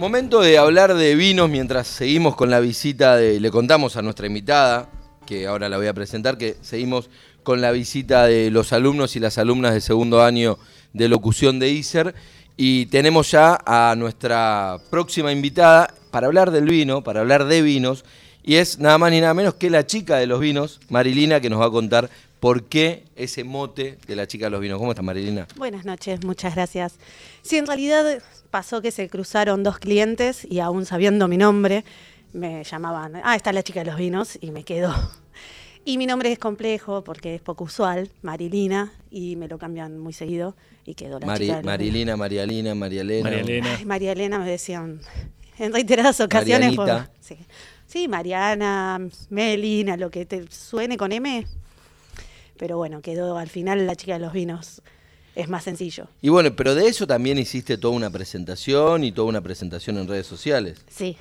Momento de hablar de vinos mientras seguimos con la visita de. Le contamos a nuestra invitada, que ahora la voy a presentar, que seguimos con la visita de los alumnos y las alumnas de segundo año de locución de ISER. Y tenemos ya a nuestra próxima invitada para hablar del vino, para hablar de vinos. Y es nada más ni nada menos que la chica de los vinos, Marilina, que nos va a contar por qué ese mote de la chica de los vinos. ¿Cómo estás, Marilina? Buenas noches, muchas gracias. Sí, en realidad pasó que se cruzaron dos clientes y aún sabiendo mi nombre, me llamaban, ah, está la chica de los vinos y me quedó. Y mi nombre es complejo porque es poco usual, Marilina, y me lo cambian muy seguido y quedó la chica de los Marilina, Marialina, Marialena. María Elena. Ay, María Elena me decían en reiteradas ocasiones. por- sí. sí, Mariana, Melina, lo que te suene con M. Pero bueno, quedó al final la chica de los vinos. Es más sencillo. Y bueno, pero de eso también hiciste toda una presentación y toda una presentación en redes sociales. Sí,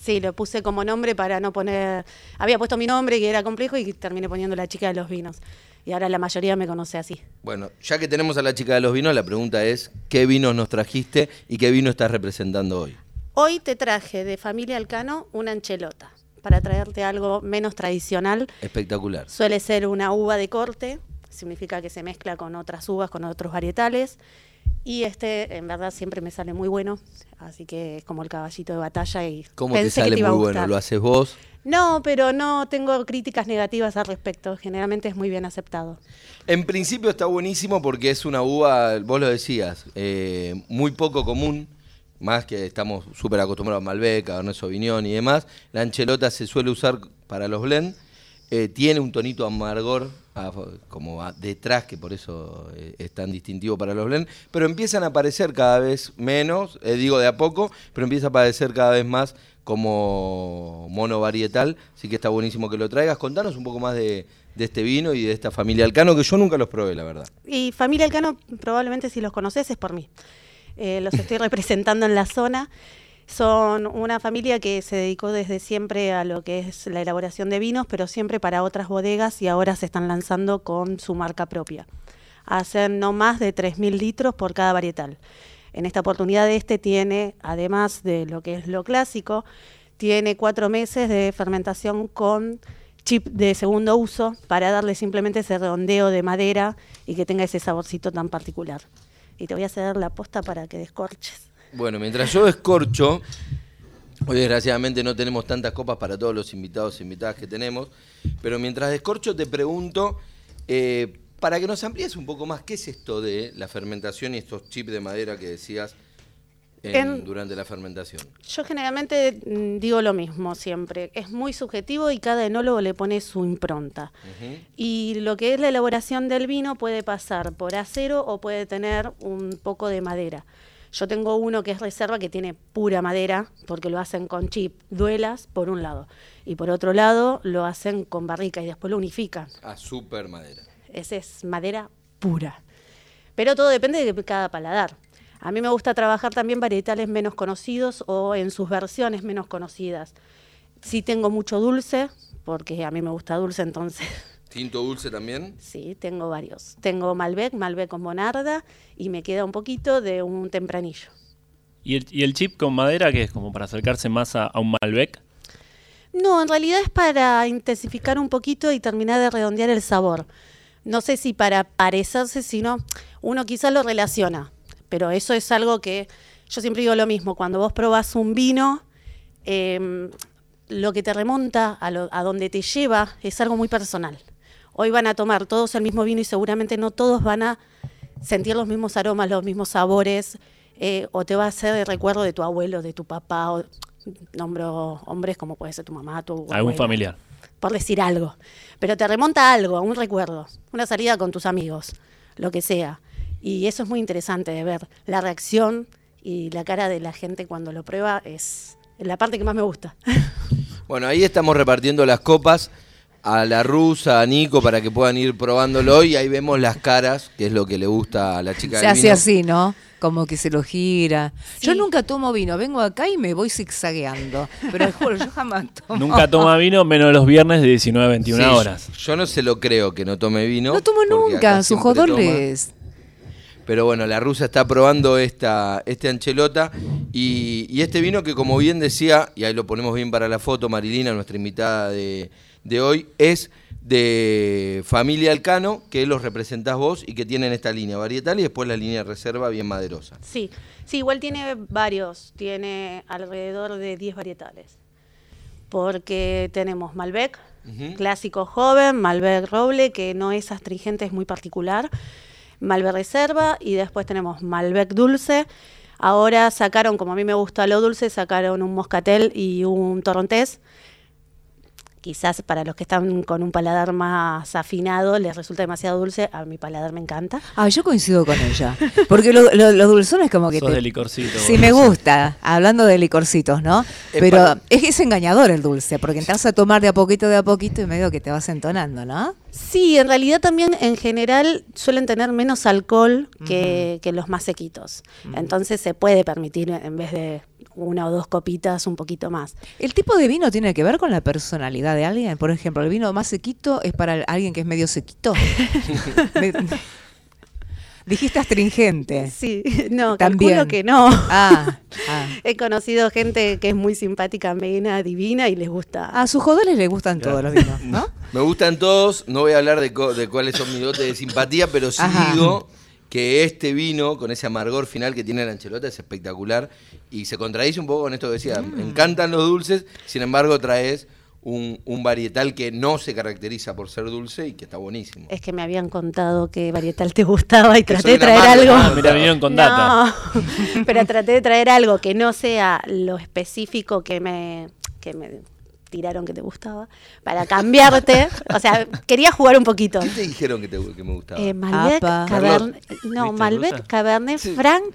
sí, lo puse como nombre para no poner. Había puesto mi nombre que era complejo y terminé poniendo la chica de los vinos. Y ahora la mayoría me conoce así. Bueno, ya que tenemos a la chica de los vinos, la pregunta es, ¿qué vinos nos trajiste y qué vino estás representando hoy? Hoy te traje de familia Alcano una anchelota para traerte algo menos tradicional. Espectacular. Suele ser una uva de corte, significa que se mezcla con otras uvas, con otros varietales. Y este, en verdad, siempre me sale muy bueno. Así que es como el caballito de batalla y ¿Cómo pensé te que sale te iba a muy bueno? ¿Lo haces vos? No, pero no tengo críticas negativas al respecto. Generalmente es muy bien aceptado. En principio está buenísimo porque es una uva, vos lo decías, eh, muy poco común, más que estamos súper acostumbrados a Malbec, a Cabernet Sauvignon y demás. La anchelota se suele usar para los blend, eh, tiene un tonito amargor como detrás, que por eso eh, es tan distintivo para los blend, pero empiezan a aparecer cada vez menos, eh, digo de a poco, pero empieza a aparecer cada vez más como mono varietal, así que está buenísimo que lo traigas. Contanos un poco más de este vino y de esta familia Alcano, que yo nunca los probé, la verdad. Y familia Alcano, probablemente si los conoces es por mí. Eh, los estoy representando en la zona. Son una familia que se dedicó desde siempre a lo que es la elaboración de vinos, pero siempre para otras bodegas y ahora se están lanzando con su marca propia. Hacen no más de 3.000 litros por cada varietal. En esta oportunidad este tiene, además de lo que es lo clásico, tiene cuatro meses de fermentación con chip de segundo uso para darle simplemente ese redondeo de madera y que tenga ese saborcito tan particular. Y te voy a ceder la posta para que descorches. Bueno, mientras yo escorcho, hoy desgraciadamente no tenemos tantas copas para todos los invitados e invitadas que tenemos, pero mientras descorcho te pregunto, eh, para que nos amplíes un poco más, ¿qué es esto de la fermentación y estos chips de madera que decías en- En- durante la fermentación? Yo generalmente mm, digo lo mismo siempre. Es muy subjetivo y cada enólogo le pone su impronta. Y lo que es la elaboración del vino puede pasar por acero o puede tener un poco de madera. Yo tengo uno que es reserva que tiene pura madera porque lo hacen con chip, duelas por un lado y por otro lado lo hacen con barrica y después lo unifican. Ah, super madera. Esa es madera pura. Pero todo depende de cada paladar. A mí me gusta trabajar también varietales menos conocidos o en sus versiones menos conocidas. Sí tengo mucho dulce, porque a mí me gusta dulce, entonces ¿Tinto dulce también? sí, tengo varios. Tengo Malbec, Malbec con Bonarda y me queda un poquito de un tempranillo. ¿Y el, y el chip con madera que es como para acercarse más a, a un Malbec? No, en realidad es para intensificar un poquito y terminar de redondear el sabor. No sé si para parecerse, sino uno quizás lo relaciona, pero eso es algo que yo siempre digo lo mismo, cuando vos probás un vino, em, lo que te remonta a, lo- a donde te lleva es algo muy personal. Hoy van a tomar todos el mismo vino y seguramente no todos van a sentir los mismos aromas, los mismos sabores, eh, o te va a hacer el recuerdo de tu abuelo, de tu papá, o nombro hombres como puede ser tu mamá, tu Algún familiar. por decir algo. Pero te remonta a algo, a un recuerdo, una salida con tus amigos, lo que sea. Y eso es muy interesante de ver. La reacción y la cara de la gente cuando lo prueba es la parte que más me gusta. Bueno, ahí estamos repartiendo las copas a la rusa, a Nico, para que puedan ir probándolo y ahí vemos las caras, que es lo que le gusta a la chica Se del hace vino. así, ¿no? Como que se lo gira. Yo nunca tomo vino, vengo acá y me voy zigzagueando. Pero juro, yo jamás tomo. Nunca toma vino menos los viernes de 19 a 21 Sí, horas. Yo no se lo creo que no tome vino. No tomo nunca, sus siempre toma. jodoles. Pero bueno, la rusa está probando esta, este anchelota y, y este vino que como bien decía, y ahí lo ponemos bien para la foto, Marilina, nuestra invitada de, de hoy, es de Familia Alcano, que los representás vos y que tienen esta línea varietal y después la línea reserva bien maderosa. Sí, sí, igual tiene varios, tiene alrededor de 10 varietales. Porque tenemos Malbec, clásico joven, Malbec roble, que no es astringente, es muy particular, Malbec reserva y después tenemos Malbec dulce. Ahora sacaron, como a mí me gusta lo dulce, sacaron un moscatel y un torrontés. Quizás para los que están con un paladar más afinado les resulta demasiado dulce, a mi paladar me encanta. Ah, yo coincido con ella. Porque lo- lo- los dulzones como que Sos te- de licorcito. Sí, me gusta, hablando de licorcitos, ¿no? Es Pero para- es que es engañador el dulce, porque entras a tomar de a poquito, de a poquito y medio que te vas entonando, ¿no? Sí, en realidad también en general suelen tener menos alcohol que, que los más sequitos. Entonces se puede permitir en vez de una o dos copitas un poquito más. ¿El tipo de vino tiene que ver con la personalidad de alguien? Por ejemplo, el vino más sequito es para alguien que es medio sequito. Dijiste astringente. Sí, no, También. calculo que no. Ah, ah. He conocido gente que es muy simpática, amena, divina y les gusta. A sus jodones les gustan todos los vinos, ¿no? Me gustan todos, no voy a hablar de, de cuáles son mis dotes de simpatía, pero sí Ajá. digo que este vino, con ese amargor final que tiene la anchelota, es espectacular y se contradice un poco con esto que decía. Me encantan los dulces, sin embargo traes un, un varietal que no se caracteriza por ser dulce y que está buenísimo. Es que me habían contado que varietal te gustaba y traté de traer algo. Ah, mira, vinieron con data. No, pero traté de traer algo que no sea lo específico que me, que me tiraron que te gustaba, para cambiarte. O sea, quería jugar un poquito. ¿Qué te dijeron que, te, que me gustaba? Eh, Malbec. Cabernet, no, ¿Viste, Malbec? Cabernet Franc.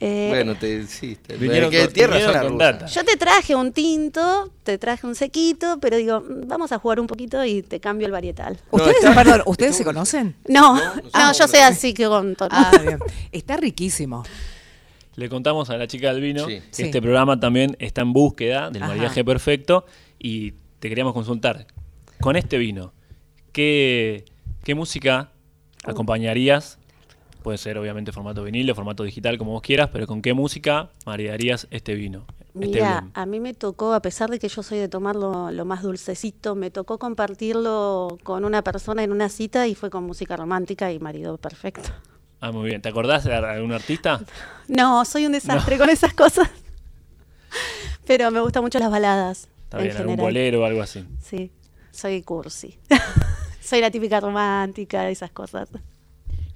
Eh, bueno, te, sí, te, Vinieron que con- tierra vinieron con yo te traje un tinto, te traje un sequito, pero digo, mm, vamos a jugar un poquito y te cambio el varietal. ¿Ustedes, está- perdón, ¿ustedes se conocen? No, no, no yo sé así que con todo. Ah, bien. Está riquísimo. Le contamos a la chica del vino Sí. que Sí. este programa también está en búsqueda del Ajá. maridaje perfecto y te queríamos consultar. Con este vino, ¿qué, qué música acompañarías? Puede ser obviamente formato vinilo, formato digital, como vos quieras, pero ¿con qué música maridarías este vino? Este Mira, a mí me tocó, a pesar de que yo soy de tomarlo lo más dulcecito, me tocó compartirlo con una persona en una cita y fue con música romántica y marido perfecto. Ah, muy bien. ¿Te acordás de algún artista? No, soy un desastre con esas cosas. Pero me gustan mucho las baladas. Está en bien, algún bolero o algo así. Sí, soy cursi. soy la típica romántica, esas cosas.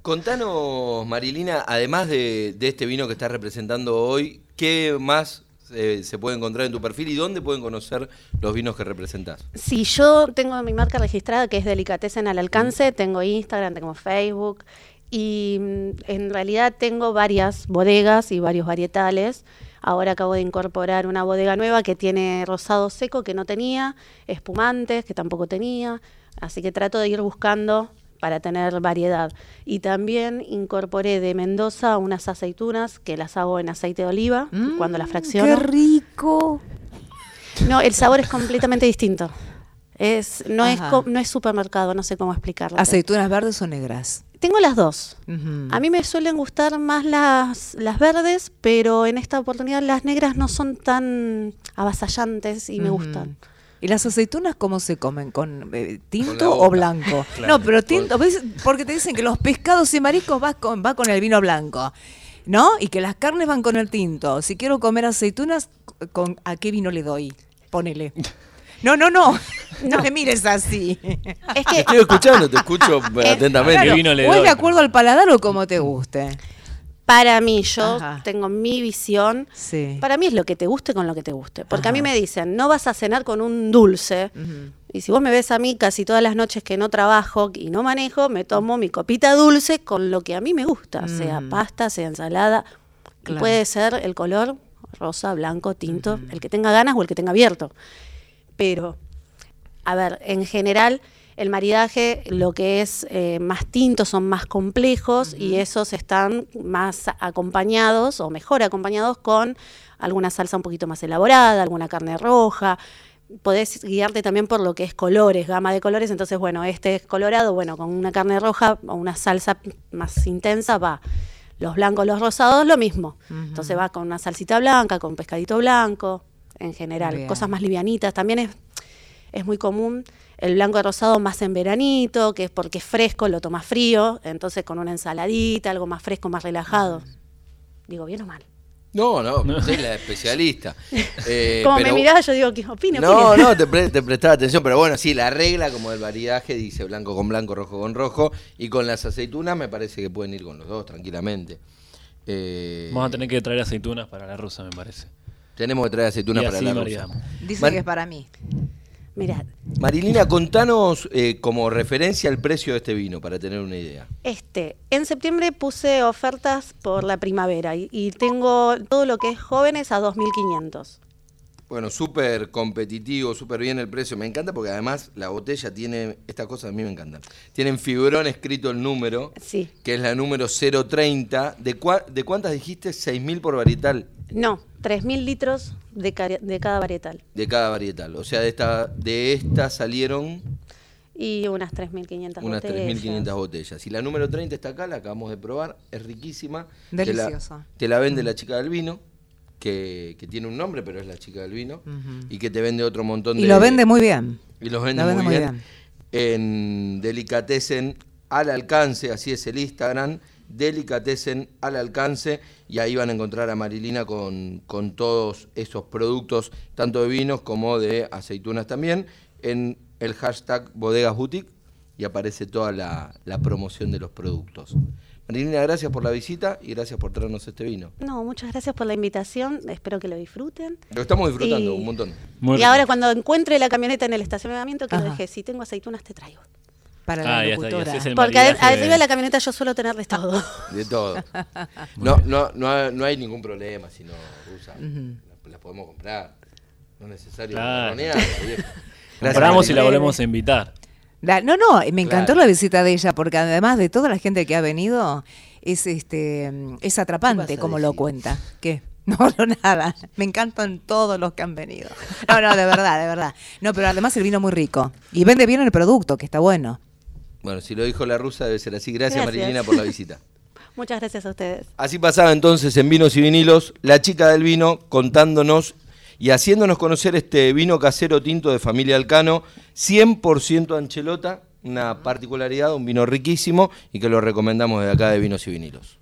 Contanos, Marilina, además de, de este vino que estás representando hoy, ¿qué más eh, se puede encontrar en tu perfil y dónde pueden conocer los vinos que representás? Sí, yo tengo mi marca registrada que es Delicatessen al alcance, tengo Instagram, tengo Facebook y mm, en realidad tengo varias bodegas y varios varietales. Ahora acabo de incorporar una bodega nueva que tiene rosado seco que no tenía, espumantes que tampoco tenía, así que trato de ir buscando para tener variedad. Y también incorporé de Mendoza unas aceitunas que las hago en aceite de oliva cuando las ¡Qué fracciono. rico! No, el sabor es completamente distinto. Es, no, es, Ajá. no es supermercado, no sé cómo explicarlo. ¿Aceitunas verdes o negras? Tengo las dos. A mí me suelen gustar más las, las verdes, pero en esta oportunidad las negras no son tan avasallantes y me gustan. ¿Y las aceitunas cómo se comen? ¿Con eh, tinto o blanco? Claro. No, pero tinto, ¿ves? porque te dicen que los pescados y mariscos va con, va con el vino blanco, ¿no? Y que las carnes van con el tinto. Si quiero comer aceitunas, con, ¿a qué vino le doy? Ponele. No, no, no. No me mires así. Es que Te estoy escuchando, te escucho atentamente. ¿Qué vino le o es doy? de acuerdo al paladar o como te guste. Para mí, yo Ajá. tengo mi visión. Sí. Para mí es lo que te guste con lo que te guste. Porque a mí me dicen, no vas a cenar con un dulce. Y si vos me ves a mí casi todas las noches que no trabajo y no manejo, me tomo mi copita dulce con lo que a mí me gusta, sea Mm. pasta, sea ensalada. Y Claro. puede ser el color rosa, blanco, tinto, el que tenga ganas o el que tenga abierto. Pero, a ver, en general, el maridaje, lo que es eh, más tintos son más complejos y esos están más acompañados o mejor acompañados con alguna salsa un poquito más elaborada, alguna carne roja. Podés guiarte también por lo que es colores, gama de colores. Entonces, bueno, este es colorado, bueno, con una carne roja o una salsa más intensa va. Los blancos, los rosados, lo mismo. Entonces va con una salsita blanca, con pescadito blanco, en general. Bien. Cosas más livianitas. También es, es muy común el blanco y rosado más en veranito, que es porque es fresco, lo tomas frío. Entonces con una ensaladita, algo más fresco, más relajado. Digo, ¿bien o mal? No, no, soy la especialista. Eh, Como pero- me mirás, yo digo, ¿qué opine? No, opine. no, te, pre- te prestaba atención, pero bueno, sí, la regla como el maridaje dice blanco con blanco, rojo con rojo, y con las aceitunas me parece que pueden ir con los dos tranquilamente. Eh, Vamos a tener que traer aceitunas para la rusa, me parece. Tenemos que traer aceitunas Y para así la rusa. Dice Mar- que es para mí. Marilina, contanos eh, como referencia el precio de este vino, para tener una idea. Este, en septiembre puse ofertas por la primavera y, y tengo todo lo que es jóvenes a 2.500. Bueno, súper competitivo, súper bien el precio. Me encanta porque además la botella tiene, estas cosas a mí me encantan. Tiene en fibrón escrito el número, Sí. que es la número 030. ¿De, cua- ¿De cuántas dijiste? 6.000 por varietal No, 3.000 litros de, ca- de cada varietal de cada varietal. O sea, de esta, de esta salieron y unas 3.500 unas botellas. 3.500 botellas. Y la número 30 está acá, la acabamos de probar, es riquísima. Te la- Deliciosa. Te la, vende la chica del vino, que, que tiene un nombre, pero es la chica del vino. Y que te vende otro montón de... Y lo vende muy bien. Y los vende, Lo vende muy, muy bien. En Delicatessen al alcance, así es el Instagram, Delicatessen al alcance, y ahí van a encontrar a Marilina con, con todos esos productos, tanto de vinos como de aceitunas también, en el hashtag Bodegas Boutique, y aparece toda la, la promoción de los productos. Marilina, gracias por la visita y gracias por traernos este vino. No, muchas gracias por la invitación, espero que lo disfruten. Lo estamos disfrutando Y- un montón. Muy y rico. ahora cuando encuentre la camioneta en el estacionamiento, que lo dejé, si tengo aceitunas te traigo. Para la Ah, ya está, y locutora. Porque maridaje de- arriba de la camioneta yo suelo tenerles todo. De todo. No, no, no, hay- no hay ningún problema si no usa. la, la podemos comprar. No es necesario Claro. Compramos y la volvemos a invitar. La- no, no, me encantó Claro. la visita de ella porque además de toda la gente que ha venido, es este es ¿Qué atrapante como lo cuenta. ¿Qué? No, no, nada. Me encantan todos los que han venido. No, no, de verdad, de verdad. No, pero además el vino muy rico. Y vende bien el producto, que está bueno. Bueno, si lo dijo la rusa debe ser así. Gracias, Gracias. Marilina por la visita. Muchas gracias a ustedes. Así pasaba entonces en Vinos y Vinilos, la chica del vino contándonos y haciéndonos conocer este vino casero tinto de familia Alcano, 100% anchelota, una particularidad, un vino riquísimo y que lo recomendamos desde acá de Vinos y Vinilos.